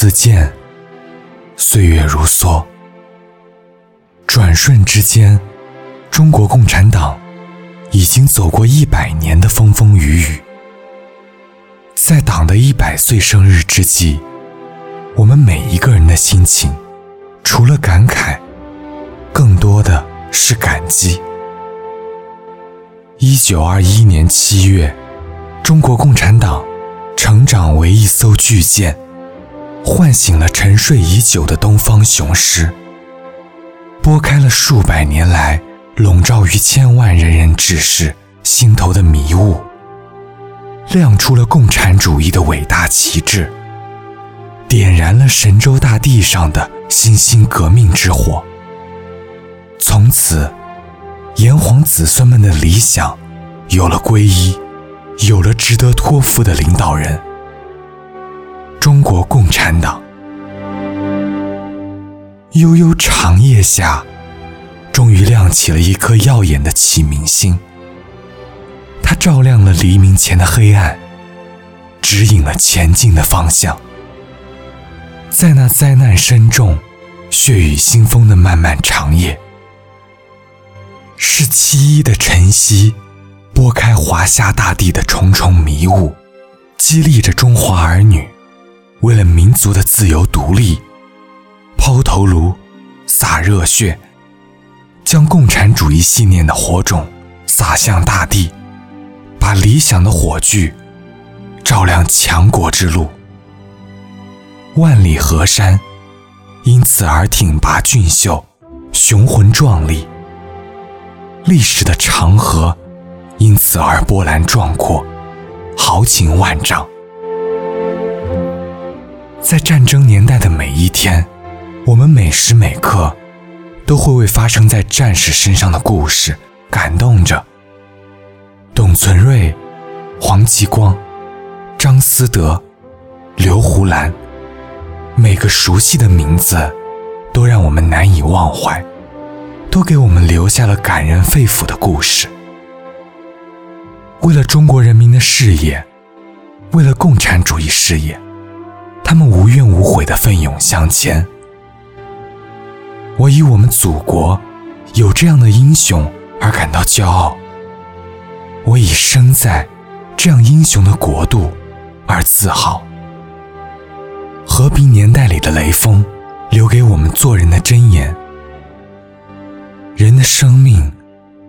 自见，岁月如梭。转瞬之间，中国共产党已经走过一百年的风风雨雨。在党的一百岁生日之际，我们每一个人的心情，除了感慨，更多的是感激。一九二一年七月，中国共产党成长为一艘巨舰，唤醒了沉睡已久的东方雄狮，拨开了数百年来笼罩于千万人人志士心头的迷雾。亮出了共产主义的伟大旗帜，点燃了神州大地上的新兴革命之火。从此，炎黄子孙们的理想有了皈依，有了值得托付的领导人——中国共产党。悠悠长夜下，终于亮起了一颗耀眼的启明星。它照亮了黎明前的黑暗，指引了前进的方向。在那灾难深重、血雨腥风的漫漫长夜，是七一的晨曦，拨开华夏大地的重重迷雾，激励着中华儿女，为了民族的自由独立，抛头颅、洒热血，将共产主义信念的火种撒向大地。把理想的火炬照亮强国之路，万里河山因此而挺拔俊秀、雄浑壮丽；历史的长河因此而波澜壮阔、豪情万丈。在战争年代的每一天，我们每时每刻都会为发生在战士身上的故事感动着。董存瑞、黄继光、张思德、刘胡兰，每个熟悉的名字，都让我们难以忘怀，都给我们留下了感人肺腑的故事。为了中国人民的事业，为了共产主义事业，他们无怨无悔的奋勇向前。我以我们祖国有这样的英雄而感到骄傲。我以生在这样英雄的国度而自豪。和平年代里的雷锋，留给我们做人的箴言：人的生命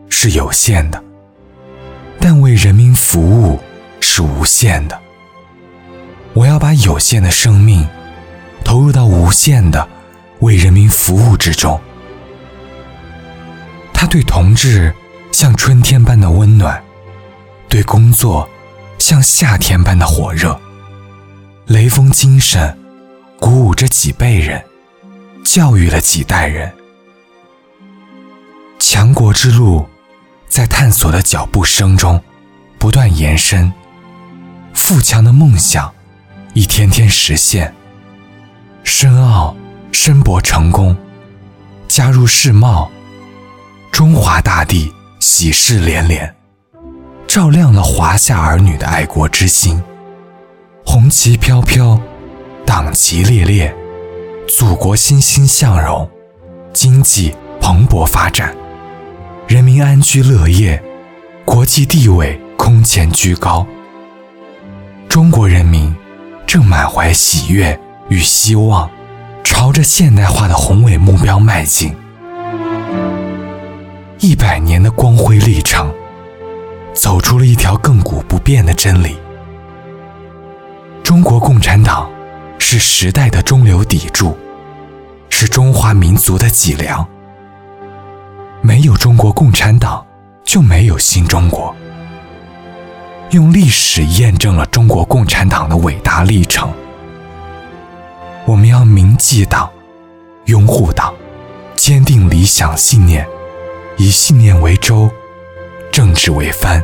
是有限的，但为人民服务是无限的。我要把有限的生命投入到无限的为人民服务之中。他对同志像春天般的温暖。对工作，像夏天般的火热，雷锋精神鼓舞着几辈人，教育了几代人。强国之路，在探索的脚步声中不断延伸，富强的梦想一天天实现。申奥、申博成功，加入世贸，中华大地喜事连连。照亮了华夏儿女的爱国之心，红旗飘飘，党旗猎猎，祖国欣欣向荣，经济蓬勃发展，人民安居乐业，国际地位空前居高。中国人民正满怀喜悦与希望，朝着现代化的宏伟目标迈进。一百年的光辉历程。走出了一条亘古不变的真理：中国共产党是时代的中流砥柱，是中华民族的脊梁。没有中国共产党，就没有新中国。用历史验证了中国共产党的伟大历程。我们要铭记党，拥护党，坚定理想信念，以信念为舟。政治为帆，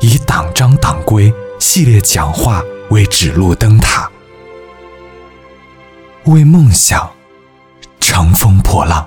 以党章党规系列讲话为指路灯塔，为梦想乘风破浪。